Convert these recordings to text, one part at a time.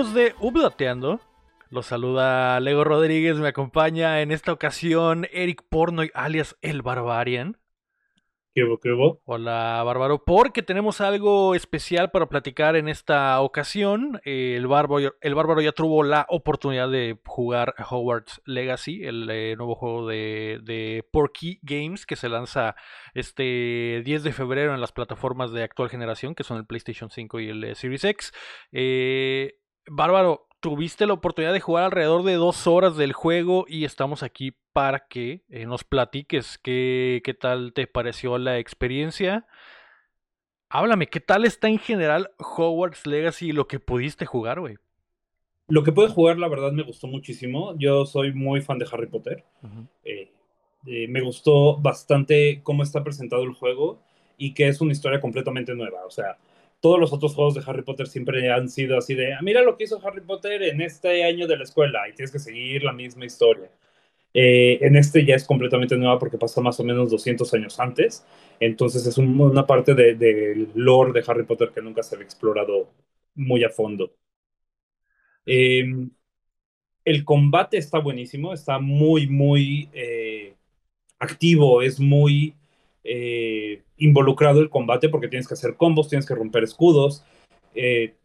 amigos de Updateando? Los saluda Lego Rodríguez, me acompaña en esta ocasión Eric Pornoy alias El Barbarian. ¿Qué hubo, qué hubo? Hola Bárbaro, porque tenemos algo especial para platicar en esta ocasión. El Bárbaro, el Bárbaro ya tuvo la oportunidad de jugar Hogwarts Legacy, el eh, nuevo juego de, de Porky Games que se lanza este 10 de febrero en las plataformas de actual generación, que son el PlayStation 5 y el eh, Series X. Eh, Bárbaro, tuviste la oportunidad de jugar alrededor de dos horas del juego y estamos aquí para que eh, nos platiques qué, qué tal te pareció la experiencia. Háblame, ¿qué tal está en general Hogwarts Legacy y lo que pudiste jugar, güey? Lo que pude jugar, la verdad, me gustó muchísimo. Yo soy muy fan de Harry Potter. eh, eh, me gustó bastante cómo está presentado el juego y que es una historia completamente nueva. O sea, todos los otros juegos de Harry Potter siempre han sido así de, "Ah, mira lo que hizo Harry Potter en este año de la escuela y tienes que seguir la misma historia. Eh, en este ya es completamente nueva porque pasó más o menos 200 años antes, entonces es un- una parte de- del lore de Harry Potter que nunca se había explorado muy a fondo. Eh, el combate está buenísimo, está muy, muy eh, activo, es muy eh, involucrado el combate porque tienes que hacer combos, tienes que romper escudos eh,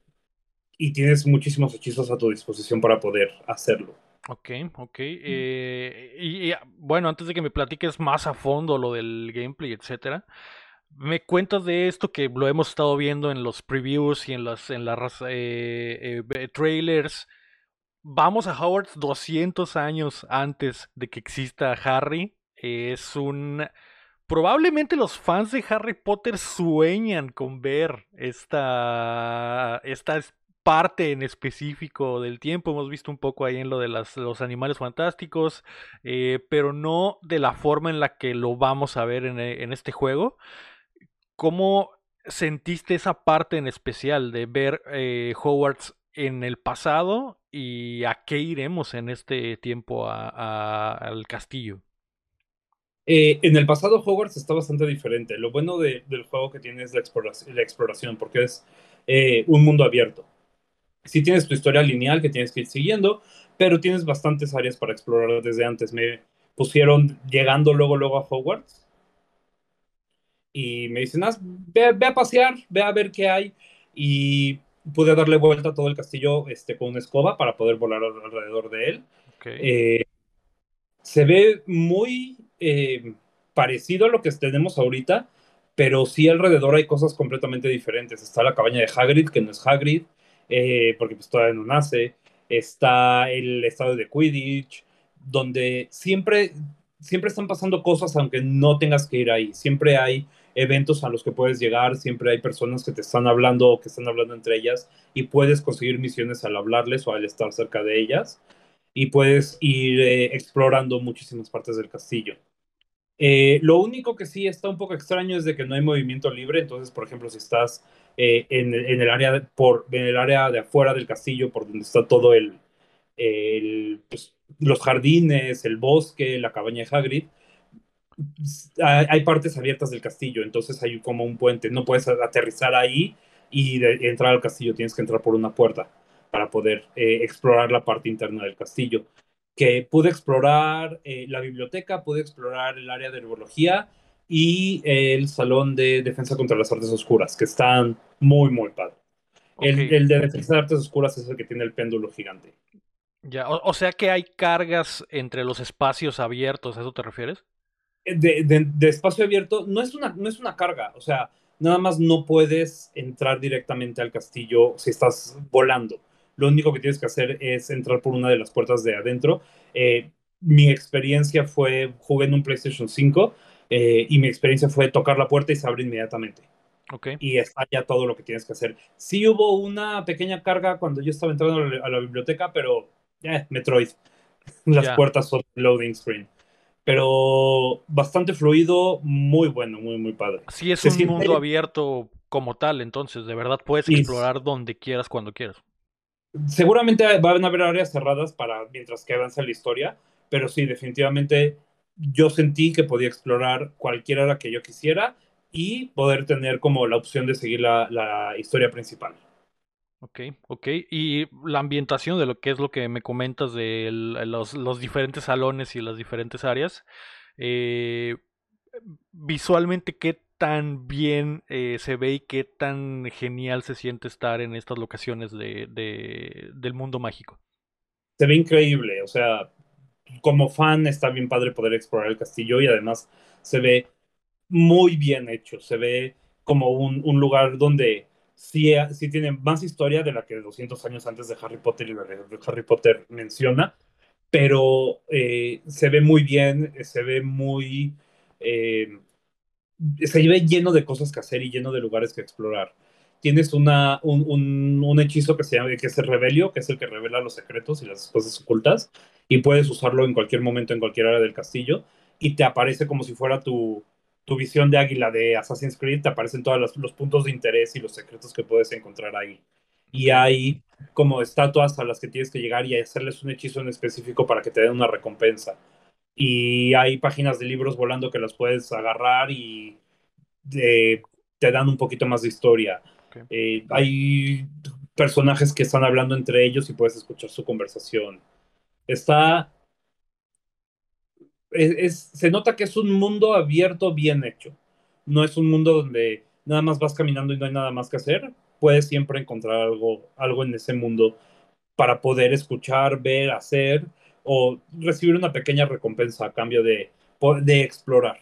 y tienes muchísimos hechizos a tu disposición para poder hacerlo. Ok, ok. eh, y, bueno, antes de que me platiques más a fondo lo del gameplay, etcétera, me cuentas de esto que lo hemos estado viendo en los previews y en las en las trailers. Vamos a Howard 200 años antes de que exista Harry. Es un Probablemente los fans de Harry Potter sueñan con ver esta, esta parte en específico del tiempo. Hemos visto un poco ahí en lo de los animales fantásticos, eh, pero no de la forma en la que lo vamos a ver en, en este juego. ¿Cómo sentiste esa parte en especial de ver eh, Hogwarts en el pasado y a qué iremos en este tiempo a, al castillo? Eh, en el pasado Hogwarts está bastante diferente. Lo bueno de, del juego que tiene es la exploración, la exploración porque es eh, un mundo abierto. Sí tienes tu historia lineal que tienes que ir siguiendo, pero tienes bastantes áreas para explorar desde antes. Me pusieron llegando luego, luego a Hogwarts y me dicen, ah, ve, ve, a pasear, ve a ver qué hay. Y pude darle vuelta a todo el castillo este, con una escoba para poder volar alrededor de él. Okay. Eh, se ve muy eh, parecido a lo que tenemos ahorita, pero sí alrededor hay cosas completamente diferentes. Está la cabaña de Hagrid, que no es Hagrid, eh, porque pues todavía no nace. Está el estadio de Quidditch, donde siempre, siempre están pasando cosas aunque no tengas que ir ahí. Siempre hay eventos a los que puedes llegar, siempre hay personas que te están hablando o que están hablando entre ellas y puedes conseguir misiones al hablarles o al estar cerca de ellas y puedes ir eh, explorando muchísimas partes del castillo. Eh, lo único que sí está un poco extraño es de que no hay movimiento libre, entonces, por ejemplo, si estás eh, en, el área de, por, en el área de afuera del castillo, por donde está todo el, pues, los jardines, el bosque, la cabaña de Hagrid, hay, hay, partes abiertas del castillo, entonces hay como un puente, no puedes aterrizar ahí y de, entrar al castillo, tienes que entrar por una puerta para poder eh, explorar la parte interna del castillo. Que pude explorar eh, la biblioteca, pude explorar el área de herbología y eh, el salón de defensa contra las artes oscuras, que están muy, muy padres. Okay. El, el, de defensa de artes oscuras es el que tiene el péndulo gigante. Ya, o, o, sea que hay cargas entre los espacios abiertos, ¿a eso te refieres? De, de, de, espacio abierto no es, una, no es una carga, o sea, nada más no puedes entrar directamente al castillo si estás volando lo único que tienes que hacer es entrar por una de las puertas de adentro. Eh, mi experiencia fue, jugué en un PlayStation 5 eh, y mi experiencia fue tocar la puerta y se abre inmediatamente. Okay. Y está ya todo lo que tienes que hacer. Sí hubo una pequeña carga cuando yo estaba entrando a la, a la biblioteca, pero eh, Metroid. Las Yeah. puertas son loading screen. Pero bastante fluido, muy bueno, muy, muy padre. Sí, es Se un siente- mundo abierto como tal, entonces, de verdad puedes explorar donde quieras, cuando quieras. Seguramente van a haber áreas cerradas para mientras que avanza la historia, pero sí, definitivamente yo sentí que podía explorar cualquier área que yo quisiera y poder tener como la opción de seguir la, historia principal. Ok, ok. Y la ambientación de lo que es lo que me comentas de los, los diferentes salones y las diferentes áreas, eh, visualmente, ¿qué tan bien eh, se ve y qué tan genial se siente estar en estas locaciones de, de, del mundo mágico? Se ve increíble, o sea, como fan está bien padre poder explorar el castillo y además se ve muy bien hecho, se ve como un, lugar donde sí, sí, tiene más historia de la que 200 años antes de Harry Potter y de Harry Potter menciona, pero eh, se ve muy bien, se ve muy... Eh, se ve lleno de cosas que hacer y lleno de lugares que explorar. Tienes una, un, un, un hechizo que se llama que es el Revelio, que es el que revela los secretos y las cosas ocultas, y puedes usarlo en cualquier momento en cualquier área del castillo, y te aparece como si fuera tu, tu visión de águila de Assassin's Creed, te aparecen todos los, puntos de interés y los secretos que puedes encontrar ahí. Y hay como estatuas a las que tienes que llegar y hacerles un hechizo en específico para que te den una recompensa. Y hay páginas de libros volando que las puedes agarrar y eh, te dan un poquito más de historia. Okay. Eh, hay personajes que están hablando entre ellos y puedes escuchar su conversación. Está es, se nota que es un mundo abierto bien hecho. No es un mundo donde nada más vas caminando y no hay nada más que hacer. Puedes siempre encontrar algo, algo en ese mundo para poder escuchar, ver, hacer o recibir una pequeña recompensa a cambio de, de explorar.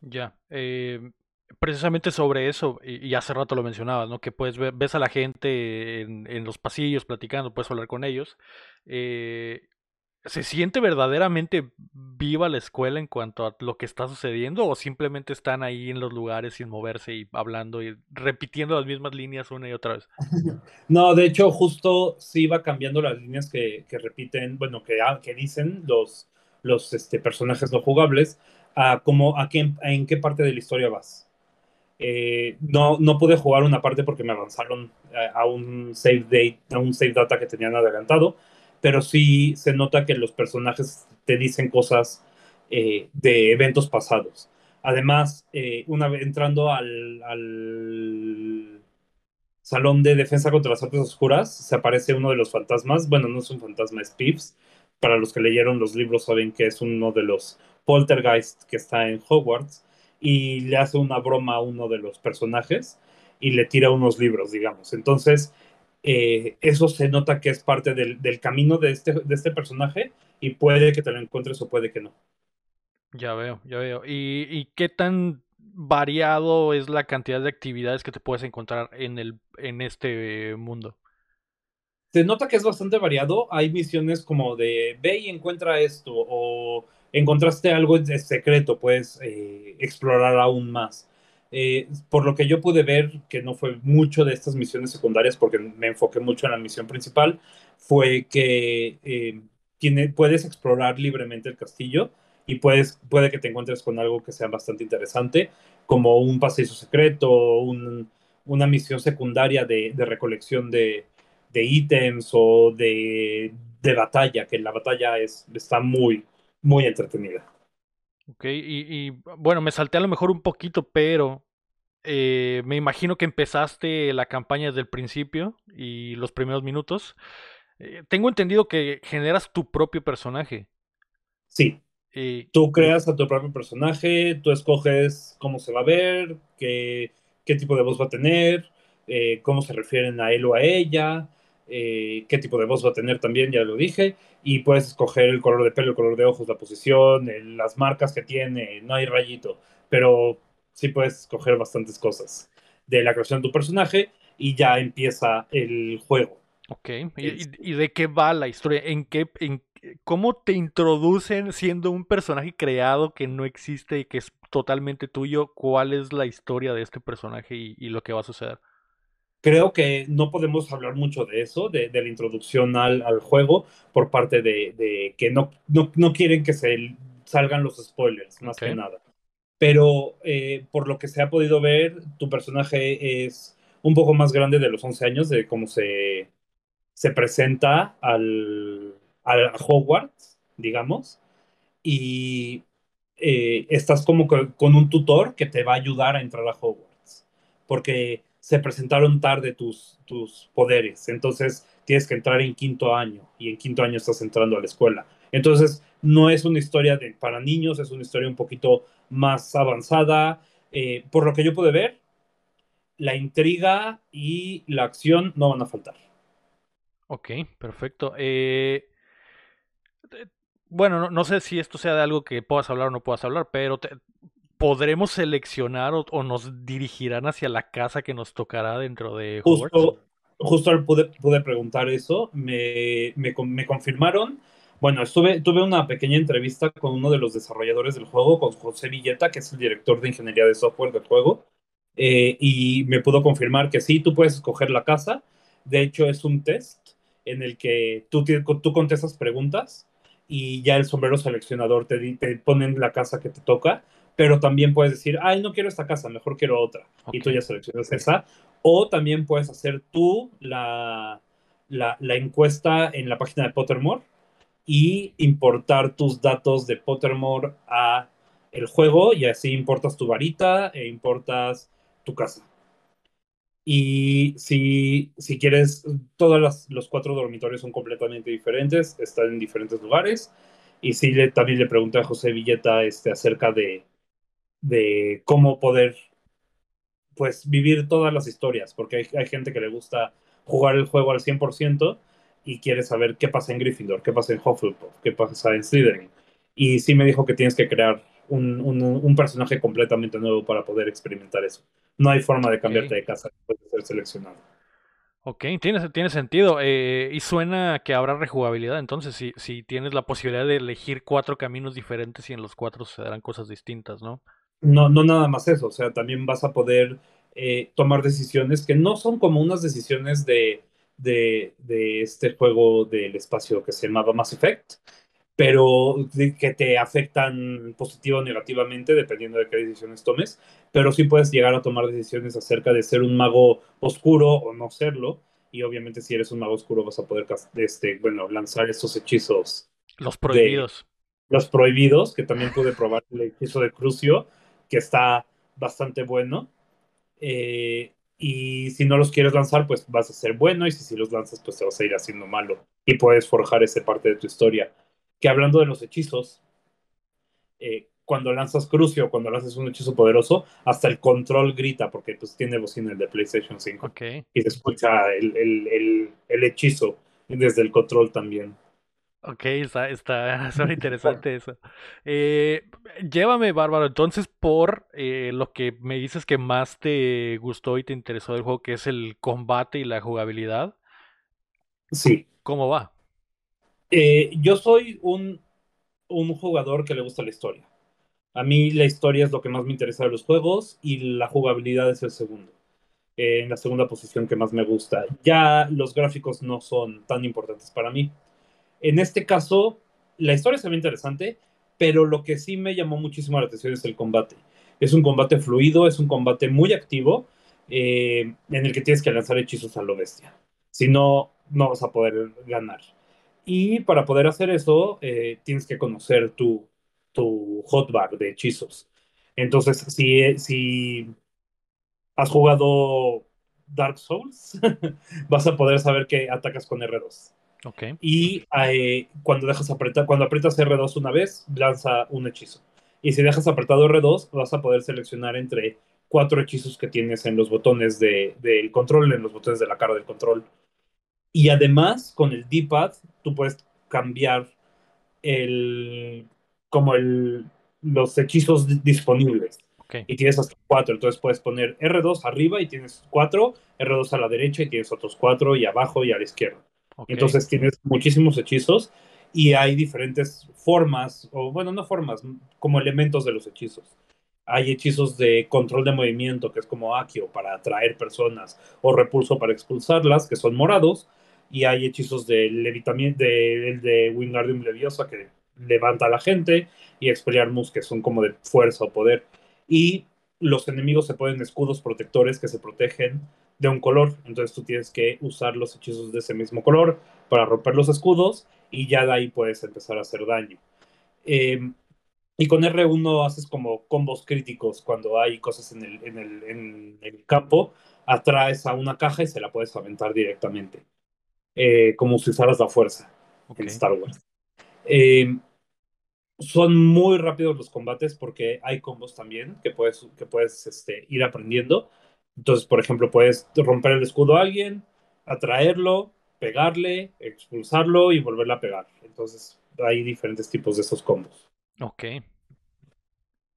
Ya, eh, precisamente sobre eso, y, hace rato lo mencionabas, ¿no? Que puedes ver, ves a la gente en, en los pasillos platicando, puedes hablar con ellos. Eh, ¿Se siente verdaderamente viva la escuela en cuanto a lo que está sucediendo o simplemente están ahí en los lugares sin moverse y hablando y repitiendo las mismas líneas una y otra vez? No, de hecho, justo sí va cambiando las líneas que, que repiten, bueno, que, ah, que dicen los, los este, personajes no jugables, a, como, a, qué, en qué parte de la historia vas. Eh, no, no pude jugar una parte porque me avanzaron a, a un save date, a un save data que tenían adelantado pero sí se nota que los personajes te dicen cosas eh, de eventos pasados. Además, eh, una vez entrando al, al, salón de defensa contra las artes oscuras, se aparece uno de los fantasmas. Bueno, no es un fantasma, es Pips. Para los que leyeron los libros saben que es uno de los poltergeist que está en Hogwarts y le hace una broma a uno de los personajes y le tira unos libros, digamos. Entonces, eh, eso se nota que es parte del, del camino de este, de este, personaje y puede que te lo encuentres o puede que no. Ya veo, ya veo. ¿Y, y qué tan variado es la cantidad de actividades que te puedes encontrar en, el, en este mundo? Se nota que es bastante variado. Hay misiones como de ve y encuentra esto o encontraste algo secreto, puedes eh, explorar aún más. Eh, por lo que yo pude ver, que no fue mucho de estas misiones secundarias, porque me enfoqué mucho en la misión principal, fue que eh, puedes explorar libremente el castillo y puedes, puede que te encuentres con algo que sea bastante interesante, como un paseo secreto, un, una misión secundaria de, recolección de, de, ítems o de, batalla, que la batalla es, está muy, muy entretenida. Ok, y, bueno, me salté a lo mejor un poquito, pero eh, me imagino que empezaste la campaña desde el principio y los primeros minutos. Eh, tengo entendido que generas tu propio personaje. Sí. Eh, tú creas a tu propio personaje, tú escoges cómo se va a ver, qué, qué tipo de voz va a tener, cómo se refieren a él o a ella, qué tipo de voz va a tener también, ya lo dije, y puedes escoger el color de pelo, el color de ojos, la posición, el, las marcas que tiene, no hay rayito, pero sí puedes escoger bastantes cosas de la creación de tu personaje y ya empieza el juego. Ok, ¿y, y de qué va la historia? ¿En qué, en, ¿Cómo te introducen siendo un personaje creado que no existe y que es totalmente tuyo? ¿Cuál es la historia de este personaje y, y lo que va a suceder? creo que no podemos hablar mucho de eso, de, de la introducción al, al, juego, por parte de, de que no, no, no, quieren que se salgan los spoilers, más okay. que nada. Pero eh, por lo que se ha podido ver, tu personaje es un poco más grande de los 11 años, de cómo se, se presenta al, al Hogwarts, digamos, y eh, estás como con un tutor que te va a ayudar a entrar a Hogwarts. Porque se presentaron tarde tus, tus poderes, entonces tienes que entrar en quinto año y en quinto año estás entrando a la escuela. Entonces, no es una historia de, para niños, es una historia un poquito más avanzada. Eh, por lo que yo pude ver, la intriga y la acción no van a faltar. Ok, perfecto. Eh, bueno, no, sé si esto sea de algo que puedas hablar o no puedas hablar, pero ¿podremos seleccionar o, nos dirigirán hacia la casa que nos tocará dentro de Justo, justo pude, pude preguntar eso, me, me, me, confirmaron. Bueno, estuve, tuve una pequeña entrevista con uno de los desarrolladores del juego, con José Villeta, que es el director de ingeniería de software del juego, eh, y me pudo confirmar que sí, tú puedes escoger la casa. De hecho, es un test en el que tú, tú contestas preguntas y ya el sombrero seleccionador te, te ponen la casa que te toca, pero también puedes decir, ay, no quiero esta casa, mejor quiero otra. Y tú ya seleccionas esa. O también puedes hacer tú la, la, la, encuesta en la página de Pottermore y importar tus datos de Pottermore a el juego y así importas tu varita e importas tu casa. Y si, si quieres, todos los cuatro dormitorios son completamente diferentes, están en diferentes lugares. Y sí, le, también le pregunté a José Villeta este, acerca de, de cómo poder pues vivir todas las historias, porque hay, hay, gente que le gusta jugar el juego al 100% y quiere saber qué pasa en Gryffindor, qué pasa en Hufflepuff, qué pasa en Slytherin. Y sí me dijo que tienes que crear un, un, un personaje completamente nuevo para poder experimentar eso no hay forma de cambiarte de casa después de ser seleccionado. Ok, tiene, tiene sentido. Eh, y suena que habrá rejugabilidad. Entonces, si, si tienes la posibilidad de elegir cuatro caminos diferentes y en los cuatro se darán cosas distintas, ¿no? No, no nada más eso. O sea, también vas a poder eh, tomar decisiones que no son como unas decisiones de, de, de, este juego del espacio que se llamaba Mass Effect, pero que te afectan positivo o negativamente dependiendo de qué decisiones tomes, pero sí puedes llegar a tomar decisiones acerca de ser un mago oscuro o no serlo, y obviamente si eres un mago oscuro vas a poder este, bueno, lanzar estos hechizos. Los prohibidos. los prohibidos, que también pude probar el hechizo de Crucio, que está bastante bueno. Eh, y si no los quieres lanzar, pues vas a ser bueno, y si, si los lanzas, pues te vas a ir haciendo malo, y puedes forjar esa parte de tu historia que hablando de los hechizos, eh, cuando lanzas Crucio, cuando lanzas un hechizo poderoso, hasta el control grita, porque pues tiene bocina el de PlayStation 5. Y se escucha el, el, el, hechizo desde el control también. Ok, está, está, interesante eso. Eh, llévame, Bárbaro, entonces por eh, lo que me dices que más te gustó y te interesó del juego, que es el combate y la jugabilidad. Sí. ¿Cómo va? Eh, yo soy un, un jugador que le gusta la historia. A mí la historia es lo que más me interesa de los juegos y la jugabilidad es el segundo. En la segunda posición que más me gusta. Ya los gráficos no son tan importantes para mí. En este caso, la historia se ve interesante, pero lo que sí me llamó muchísimo la atención es el combate. Es un combate fluido, es un combate muy activo, eh, en el que tienes que lanzar hechizos a lo bestia. Si no, no vas a poder ganar. Y para poder hacer eso, eh, tienes que conocer tu, hotbar de hechizos. Entonces, si, si has jugado Dark Souls, vas a poder saber que atacas con R2. Okay. Y eh, cuando dejas apretar, cuando aprietas R2 una vez, lanza un hechizo. Y si dejas apretado R2, vas a poder seleccionar entre cuatro hechizos que tienes en los botones del de, control, en los botones de la cara del control. Y además, con el D-pad, tú puedes cambiar el, como el, los hechizos disponibles. Y tienes hasta cuatro, entonces puedes poner R2 arriba y tienes cuatro, R2 a la derecha y tienes otros cuatro, y abajo y a la izquierda. Entonces tienes muchísimos hechizos y hay diferentes formas, o bueno, no formas, como elementos de los hechizos. Hay hechizos de control de movimiento, que es como Akio para atraer personas, o repulso para expulsarlas, que son morados y hay hechizos de levitamiento, de, de Wingardium Leviosa que levanta a la gente, y Expelliarmus que son como de fuerza o poder. Y los enemigos se ponen escudos protectores que se protegen de un color, entonces tú tienes que usar los hechizos de ese mismo color para romper los escudos y ya de ahí puedes empezar a hacer daño. Em, y con R1 haces como combos críticos cuando hay cosas en el, en el, en el campo atraes a una caja y se la puedes aventar directamente. Eh, como si usaras la fuerza en Star Wars. Eh, son muy rápidos los combates porque hay combos también que puedes, que puedes este, ir aprendiendo. Entonces, por ejemplo, puedes romper el escudo a alguien, atraerlo, pegarle, expulsarlo y volverle a pegar. Entonces, hay diferentes tipos de esos combos. Ok.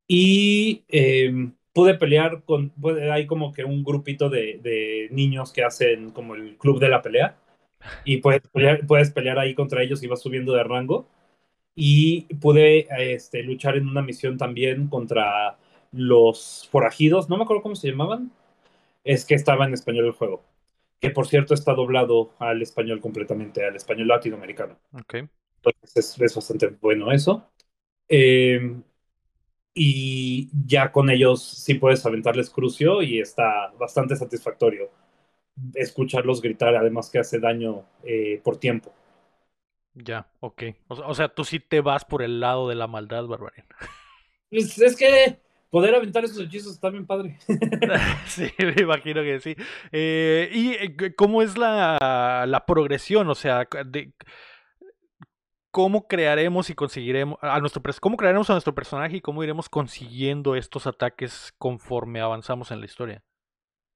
Y eh, pude pelear con, puede- hay como que un grupito de, de niños que hacen como el club de la pelea. Y puedes pelear, puedes pelear ahí contra ellos y vas subiendo de rango. Y pude este, luchar en una misión también contra los forajidos, no me acuerdo cómo se llamaban. Es que estaba en español el juego. Que por cierto está doblado al español completamente, al español latinoamericano. Ok. Entonces es, es bastante bueno eso. Eh, y ya con ellos sí puedes aventarles crucio y está bastante satisfactorio escucharlos gritar, además que hace daño eh, por tiempo. Ya, ok. O, sea- o sea, tú sí te vas por el lado de la maldad, Barbarian. Es, es que poder aventar esos hechizos está bien padre. Sí, me imagino que sí. Eh, ¿y eh, cómo es la, la progresión? O sea, de- ¿cómo crearemos y conseguiremos a nuestro cómo crearemos a nuestro personaje y cómo iremos consiguiendo estos ataques conforme avanzamos en la historia?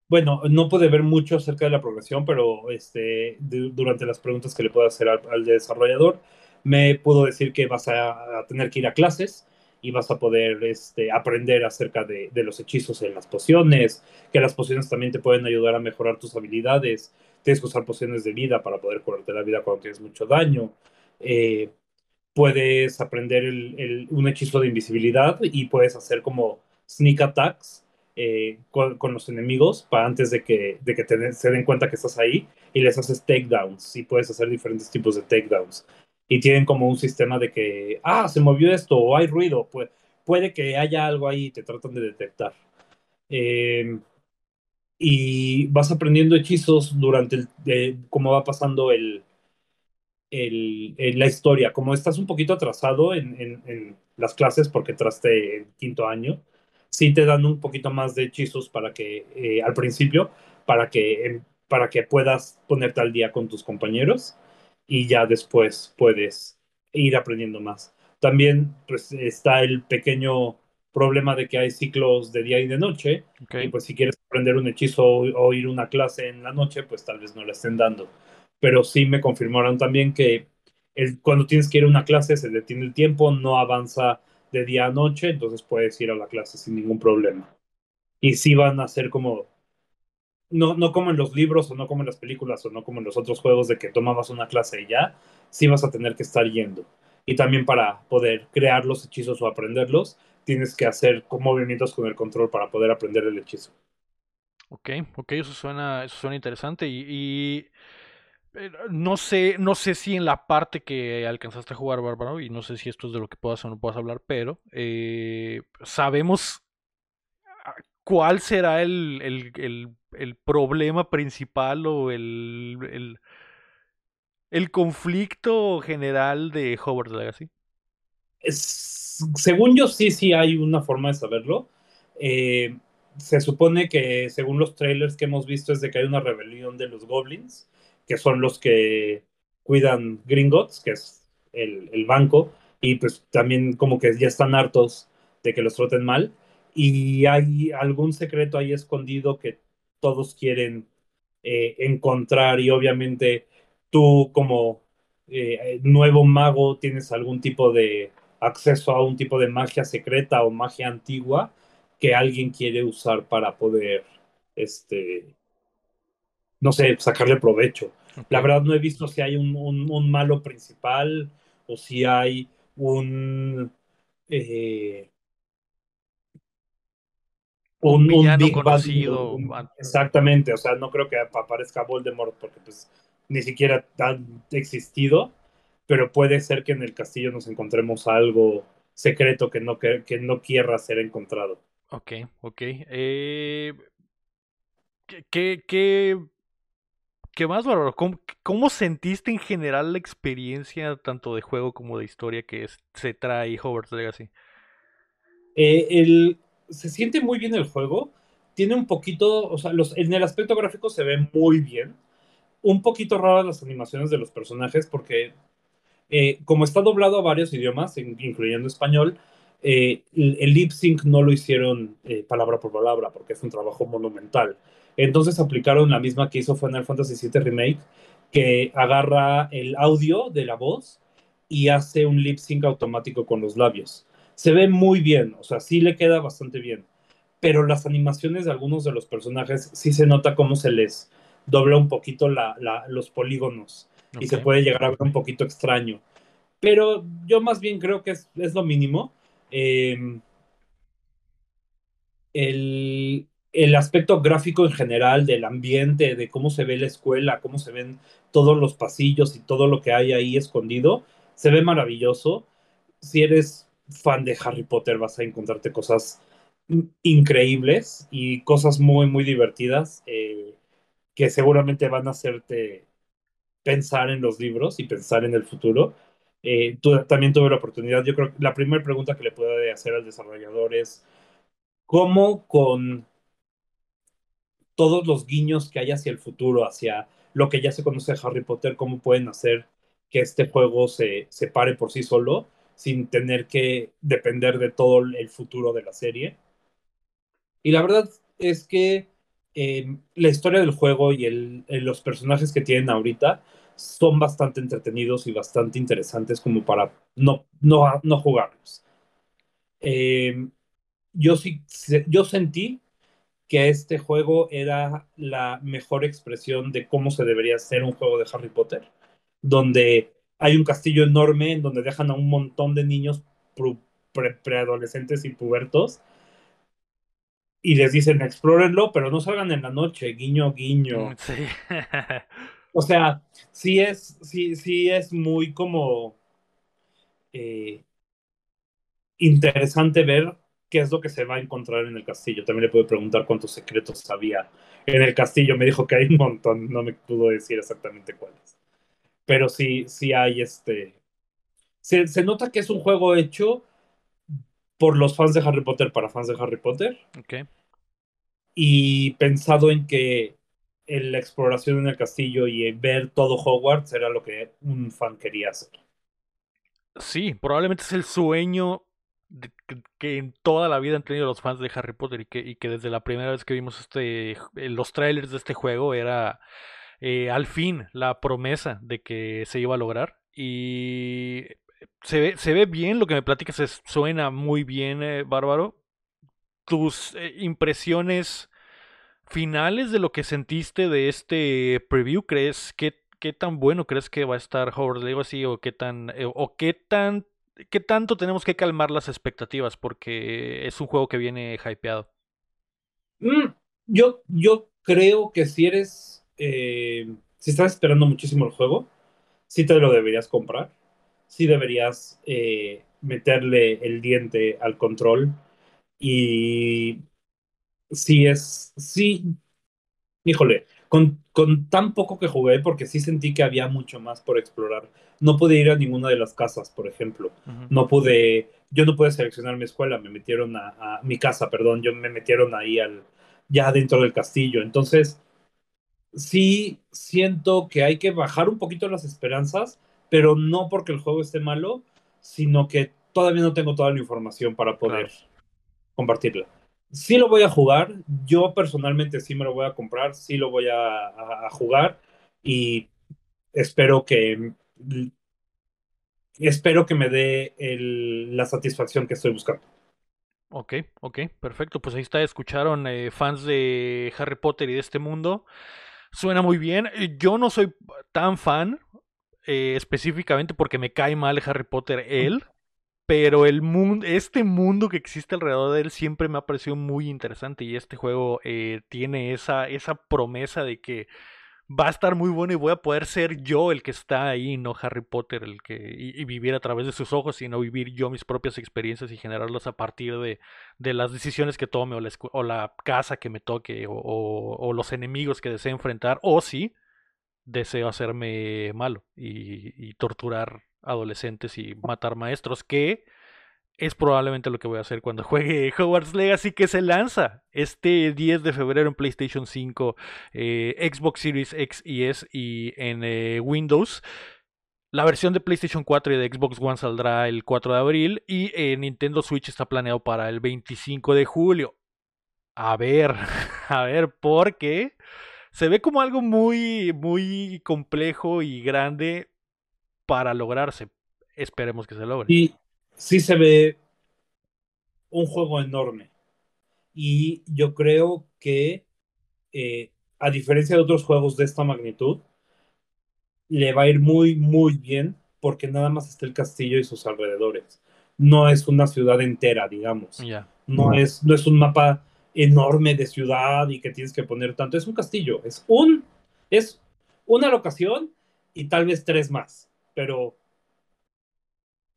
Bueno, no pude ver mucho acerca de la progresión, pero este, de- durante las preguntas que le puedo hacer al, al desarrollador, me pudo decir que vas a, a tener que ir a clases y vas a poder este, aprender acerca de, de los hechizos en las pociones, que las pociones también te pueden ayudar a mejorar tus habilidades. Tienes que usar pociones de vida para poder curarte la vida cuando tienes mucho daño. Eh, puedes aprender un hechizo de invisibilidad y puedes hacer como sneak attacks eh, con, con los enemigos para antes de que, de que te se den cuenta que estás ahí y les haces takedowns y puedes hacer diferentes tipos de takedowns. Y tienen como un sistema de que, ah, se movió esto o hay ruido, pues, puede que haya algo ahí y te tratan de detectar. Eh, y vas aprendiendo hechizos durante el, de, cómo va pasando el, el, el- la historia. Como estás un poquito atrasado en, en- las clases porque traste en quinto año, sí te dan un poquito más de hechizos para que, eh, al principio, para que, em, para que puedas ponerte al día con tus compañeros y ya después puedes ir aprendiendo más. También pues, está el pequeño problema de que hay ciclos de día y de noche Ok. y pues si quieres aprender un hechizo o, o ir a una clase en la noche, pues tal vez no la estén dando. Pero sí me confirmaron también que el, cuando tienes que ir a una clase se detiene el tiempo, no avanza de día a noche, entonces puedes ir a la clase sin ningún problema. Y sí van a ser como, no, no como en los libros o no como en las películas o no como en los otros juegos de que tomabas una clase y ya, sí vas a tener que estar yendo. Y también para poder crear los hechizos o aprenderlos, tienes que hacer movimientos con el control para poder aprender el hechizo. Ok, ok, eso suena, eso suena interesante y, eh, no sé, no sé si en la parte que alcanzaste a jugar, Bárbaro, y no sé si esto es de lo que puedas o no puedas hablar, pero eh, sabemos cuál será el, el, el- problema principal o el, el, conflicto general de Hogwarts Legacy. Es- según yo, sí, sí hay una forma de saberlo. Eh, se supone que, según los trailers que hemos visto, es de que hay una rebelión de los goblins, que son los que cuidan Gringotts, que es el, el banco, y pues también como que ya están hartos de que los traten mal. Y hay algún secreto ahí escondido que todos quieren eh, encontrar y obviamente tú como eh, nuevo mago tienes algún tipo de acceso a un tipo de magia secreta o magia antigua que alguien quiere usar para poder, este, no sé, sacarle provecho. La verdad no he visto si hay un, un- un malo principal o si hay un... eh, Un un, bad, conocido, un- exactamente, o sea, no creo que ap- aparezca Voldemort porque pues ni siquiera ha existido, pero puede ser que en el castillo nos encontremos algo secreto que no, que, que no quiera ser encontrado. ok, ok. Eh, ¿qué, qué, qué- qué más, Bárbaro? ¿Cómo, cómo sentiste en general la experiencia tanto de juego como de historia que es- se trae Hogwarts Legacy? Eh, el, se siente muy bien el juego, tiene un poquito, o sea, los, en el aspecto gráfico se ve muy bien. Un poquito raras las animaciones de los personajes porque eh, como está doblado a varios idiomas, incluyendo español, eh, el, lip sync no lo hicieron eh, palabra por palabra porque es un trabajo monumental. Entonces aplicaron la misma que hizo Final Fantasy VII Remake, que agarra el audio de la voz y hace un lip sync automático con los labios. Se ve muy bien, o sea, sí le queda bastante bien, pero las animaciones de algunos de los personajes sí se nota cómo se les dobla un poquito los polígonos y se puede llegar a ver un poquito extraño. Pero yo más bien creo que es, lo mínimo. Em, el, el aspecto gráfico en general del ambiente, de cómo se ve la escuela, cómo se ven todos los pasillos y todo lo que hay ahí escondido, se ve maravilloso. Si eres fan de Harry Potter vas a encontrarte cosas increíbles y cosas muy, muy divertidas eh, que seguramente van a hacerte pensar en los libros y pensar en el futuro. Eh, también tuve la oportunidad, yo creo que la primera pregunta que le puedo hacer al desarrollador es, ¿cómo con todos los guiños que hay hacia el futuro, hacia lo que ya se conoce de Harry Potter, cómo pueden hacer que este juego se, se pare por sí solo sin tener que depender de todo el futuro de la serie. Y la verdad es que eh, la historia del juego y el, los personajes que tienen ahorita son bastante entretenidos y bastante interesantes como para no, no, no jugarlos. Eh, yo sí, yo sentí que este juego era la mejor expresión de cómo se debería hacer un juego de Harry Potter, donde hay un castillo enorme en donde dejan a un montón de niños preadolescentes y pubertos y les dicen explórenlo, pero no salgan en la noche, guiño, guiño. Mm, sí. o sea, sí es, sí, sí es muy como eh, interesante ver qué es lo que se va a encontrar en el castillo. También le puedo preguntar cuántos secretos había en el castillo. Me dijo que hay un montón, no me pudo decir exactamente cuáles. Pero sí, sí hay este. Se, se nota que es un juego hecho por los fans de Harry Potter para fans de Harry Potter. Ok. Y pensado en que la exploración en el castillo y ver todo Hogwarts era lo que un fan quería hacer. Sí, probablemente es el sueño que, en toda la vida han tenido los fans de Harry Potter y que, y que desde la primera vez que vimos este los trailers de este juego era eh, al fin la promesa de que se iba a lograr y se ve, se ve bien lo que me platicas suena muy bien eh, bárbaro tus impresiones finales de lo que sentiste de este preview crees que qué tan bueno crees que va a estar Howard Legacy o qué tan o qué tan ¿qué tanto tenemos que calmar las expectativas? Porque es un juego que viene hypeado. Mm, yo, yo creo que si eres, eh, si estás esperando muchísimo el juego, sí te lo deberías comprar, sí deberías eh, meterle el diente al control y si es, sí, híjole, con, con, tan poco que jugué, porque sí sentí que había mucho más por explorar. No pude ir a ninguna de las casas, por ejemplo. No pude, yo no pude seleccionar mi escuela, me metieron a, mi casa, perdón, yo me metieron ahí al, ya dentro del castillo. Entonces, sí siento que hay que bajar un poquito las esperanzas, pero no porque el juego esté malo, sino que todavía no tengo toda la información para poder compartirla sí lo voy a jugar. Yo personalmente sí me lo voy a comprar, sí lo voy a, jugar y espero que espero que me dé la satisfacción que estoy buscando. Ok, ok, perfecto. Pues ahí está, escucharon eh, fans de Harry Potter y de este mundo. Suena muy bien. Yo no soy tan fan, eh, específicamente porque me cae mal Harry Potter él pero el mundo, este mundo que existe alrededor de él siempre me ha parecido muy interesante y este juego eh, tiene esa, esa promesa de que va a estar muy bueno y voy a poder ser yo el que está ahí, no Harry Potter el que y, vivir a través de sus ojos, sino vivir yo mis propias experiencias y generarlas a partir de, de las decisiones que tome o la, o la casa que me toque o, o, los enemigos que desee enfrentar o si deseo hacerme malo y, y torturar adolescentes y matar maestros, que es probablemente lo que voy a hacer cuando juegue Hogwarts Legacy que se lanza este 10 de febrero en PlayStation 5, eh, Xbox Series X y S y en eh, Windows. La versión de PlayStation 4 y de Xbox One saldrá el 4 de abril y eh, Nintendo Switch está planeado para el 25 de julio. A ver, a ver, porque se ve como algo muy, muy complejo y grande para lograrse. Esperemos que se logre. Sí se ve un juego enorme. Y yo creo que, eh, a diferencia de otros juegos de esta magnitud, le va a ir muy, muy bien porque nada más está el castillo y sus alrededores. No es una ciudad entera, digamos. No, es, no es un mapa enorme de ciudad y que tienes que poner tanto. Es un castillo, es un, es una locación y tal vez tres más, pero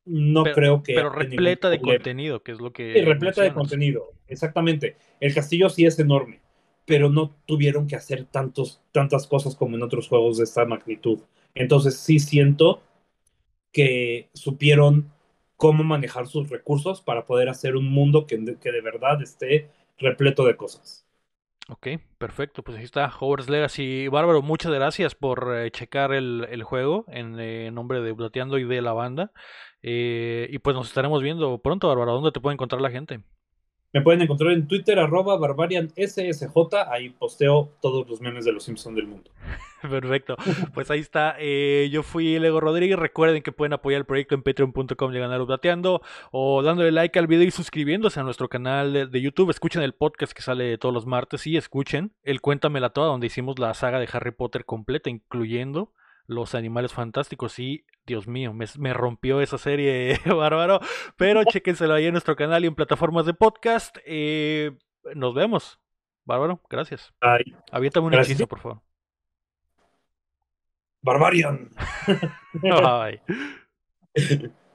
no creo que. Pero repleta de contenido, que es lo que. Sí, repleta de contenido, exactamente. El castillo sí es enorme, pero no tuvieron que hacer tantos, tantas cosas como en otros juegos de esta magnitud. Entonces sí siento que supieron cómo manejar sus recursos para poder hacer un mundo que, que de verdad esté repleto de cosas. Ok, perfecto. Pues ahí está Hogwarts Legacy. Bárbaro, muchas gracias por eh, checar el, juego en eh, nombre de Plateando y de la banda. Eh, y pues nos estaremos viendo pronto, Bárbaro. ¿Dónde te puede encontrar la gente? Me pueden encontrar en Twitter, arroba barbarianssj. Ahí posteo todos los memes de los Simpsons del mundo. Perfecto. Pues ahí está. Eh, yo fui Lego Rodríguez. Recuerden que pueden apoyar el proyecto en patreon.com ganar plateando o dándole like al video y suscribiéndose a nuestro canal de, de, YouTube. Escuchen el podcast que sale todos los martes y escuchen el Cuéntamela Toda, donde hicimos la saga de Harry Potter completa, incluyendo los animales fantásticos y Dios mío, me, rompió esa serie bárbaro, pero chéquenselo ahí en nuestro canal y en plataformas de podcast. Eh, nos vemos. Bárbaro, gracias. Ay, Aviéntame un hechizo, por favor. Barbarian. Bye.